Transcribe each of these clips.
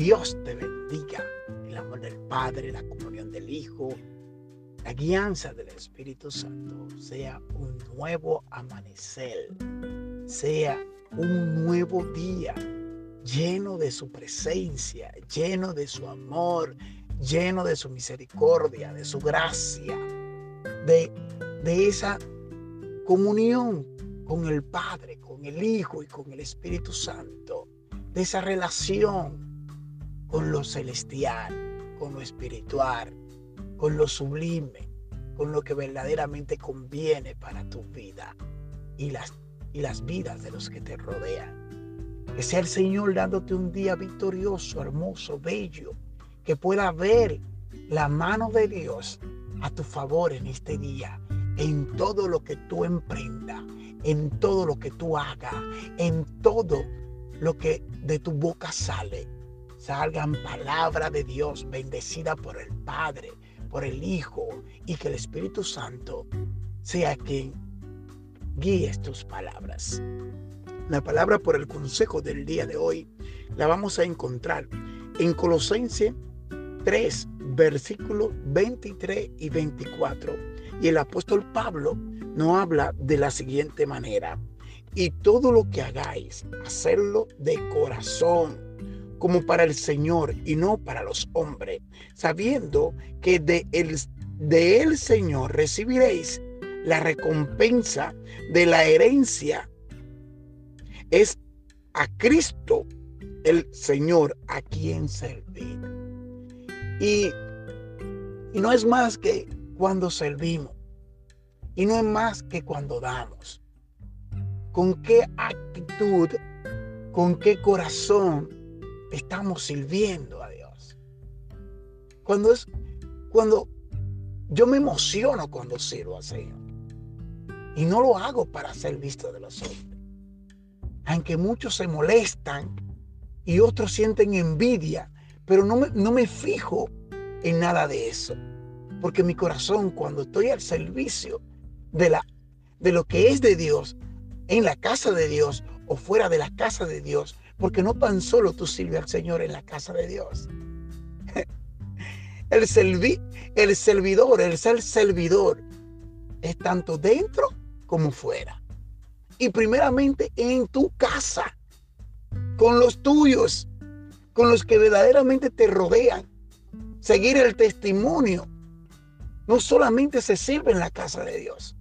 Dios te bendiga. El amor del Padre, la comunión del Hijo, la guianza del Espíritu Santo sea un nuevo amanecer, sea un nuevo día lleno de su presencia, lleno de su amor, lleno de su misericordia, de su gracia, de, de esa comunión con el Padre, con el Hijo y con el Espíritu Santo, de esa relación con lo celestial, con lo espiritual, con lo sublime, con lo que verdaderamente conviene para tu vida y las, y las vidas de los que te rodean. Que sea el Señor dándote un día victorioso, hermoso, bello, que pueda ver la mano de Dios a tu favor en este día, en todo lo que tú emprendas, en todo lo que tú hagas, en todo lo que de tu boca sale. Salgan palabras de Dios bendecida por el Padre, por el Hijo y que el Espíritu Santo sea quien guíe tus palabras. La palabra por el consejo del día de hoy la vamos a encontrar en Colosenses 3, versículos 23 y 24. Y el apóstol Pablo nos habla de la siguiente manera. Y todo lo que hagáis, hacerlo de corazón, como para el Señor y no para los hombres, sabiendo que de el, de el Señor recibiréis la recompensa de la herencia. Es a Cristo el Señor a quien servir. Y, y no es más que cuando servimos. Y no es más que cuando damos. ¿Con qué actitud, con qué corazón estamos sirviendo a Dios? Cuando es cuando yo me emociono cuando sirvo al Señor. Y no lo hago para ser visto de los hombres. Aunque muchos se molestan y otros sienten envidia pero no me, no me fijo en nada de eso. Porque mi corazón, cuando estoy al servicio de, la, de lo que es de Dios, en la casa de Dios o fuera de la casa de Dios, porque no tan solo tú sirves al Señor en la casa de Dios. El, el servidor, el ser servidor, es tanto dentro como fuera. Y primeramente en tu casa, con los tuyos, con los que verdaderamente te rodean. Seguir el testimonio. No solamente se sirve en la casa de Dios.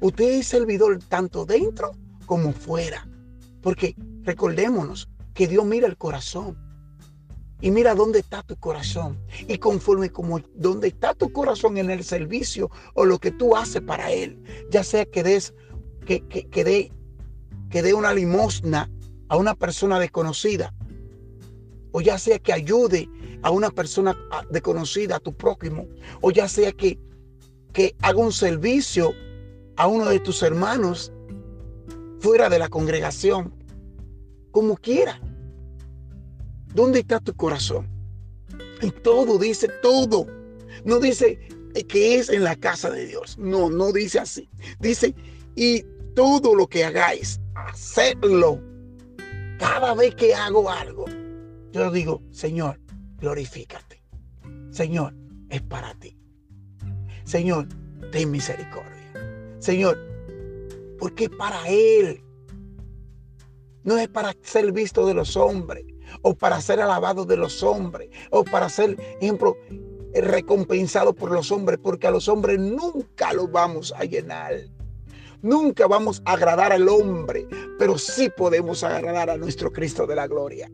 Usted es servidor tanto dentro como fuera. Porque recordémonos que Dios mira el corazón. Y mira dónde está tu corazón. Y conforme como dónde está tu corazón en el servicio o lo que tú haces para Él. Ya sea que des, que, que, que dé que dé una limosna a una persona desconocida o ya sea que ayude a una persona desconocida, a tu prójimo, o ya sea que, que haga un servicio a uno de tus hermanos fuera de la congregación, como quiera. ¿Dónde está tu corazón? Y todo dice todo. No dice que es en la casa de Dios. No, no dice así. Dice, y todo lo que hagáis, hacedlo. Cada vez que hago algo, yo digo, Señor, glorifícate. Señor, es para ti. Señor, ten misericordia. Señor, porque para Él. No es para ser visto de los hombres, o para ser alabado de los hombres, o para ser, ejemplo, recompensado por los hombres, porque a los hombres nunca los vamos a llenar. Nunca vamos a agradar al hombre, pero sí podemos agradar a nuestro Cristo de la gloria.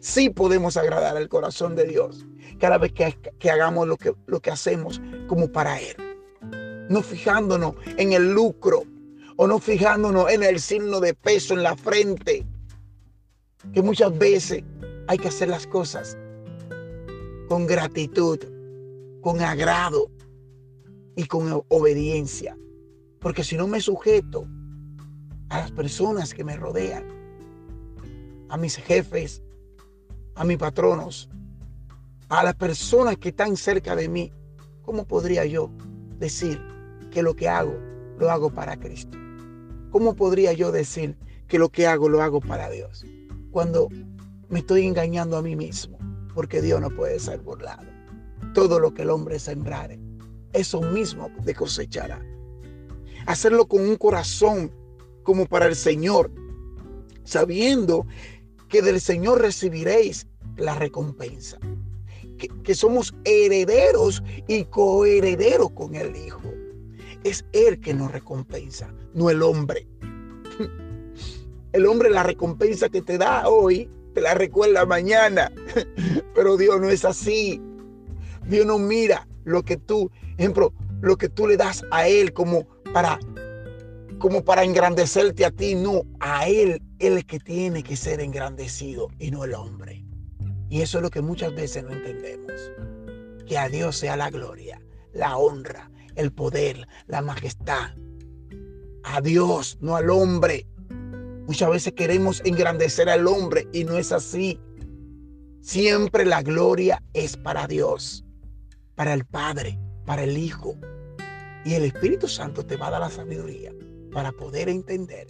Sí podemos agradar al corazón de Dios cada vez que, hagamos lo que, lo que hacemos como para Él. No fijándonos en el lucro o no fijándonos en el signo de peso en la frente. Que muchas veces hay que hacer las cosas con gratitud, con agrado y con obediencia. Porque si no me sujeto a las personas que me rodean, a mis jefes, a mis patronos, a las personas que están cerca de mí, ¿cómo podría yo decir que lo que hago lo hago para Cristo? ¿Cómo podría yo decir que lo que hago lo hago para Dios? Cuando me estoy engañando a mí mismo, porque Dios no puede ser burlado. Todo lo que el hombre sembrare, eso mismo de cosechará. Hacerlo con un corazón como para el Señor, sabiendo que del Señor recibiréis la recompensa. Que, que, somos herederos y coherederos con el Hijo. Es Él que nos recompensa, no el hombre. El hombre la recompensa que te da hoy, te la recuerda mañana. Pero Dios no es así. Dios no mira lo que tú, ejemplo, lo que tú le das a Él como para, como para engrandecerte a ti. No, a Él, Él que tiene que ser engrandecido y no el hombre. Y eso es lo que muchas veces no entendemos. Que a Dios sea la gloria, la honra, el poder, la majestad. A Dios, no al hombre. Muchas veces queremos engrandecer al hombre y no es así. Siempre la gloria es para Dios, para el Padre, para el Hijo. Y el Espíritu Santo te va a dar la sabiduría para poder entender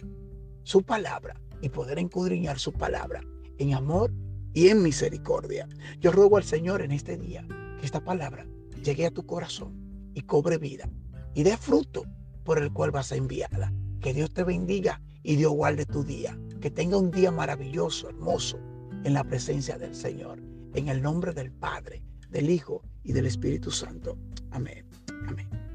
su palabra y poder encudriñar su palabra en amor y en misericordia. Yo ruego al Señor en este día que esta palabra llegue a tu corazón y cobre vida y dé fruto por el cual vas a enviarla. Que Dios te bendiga y Dios guarde tu día. Que tenga un día maravilloso, hermoso, en la presencia del Señor. En el nombre del Padre, del Hijo y del Espíritu Santo. Amén. Amén.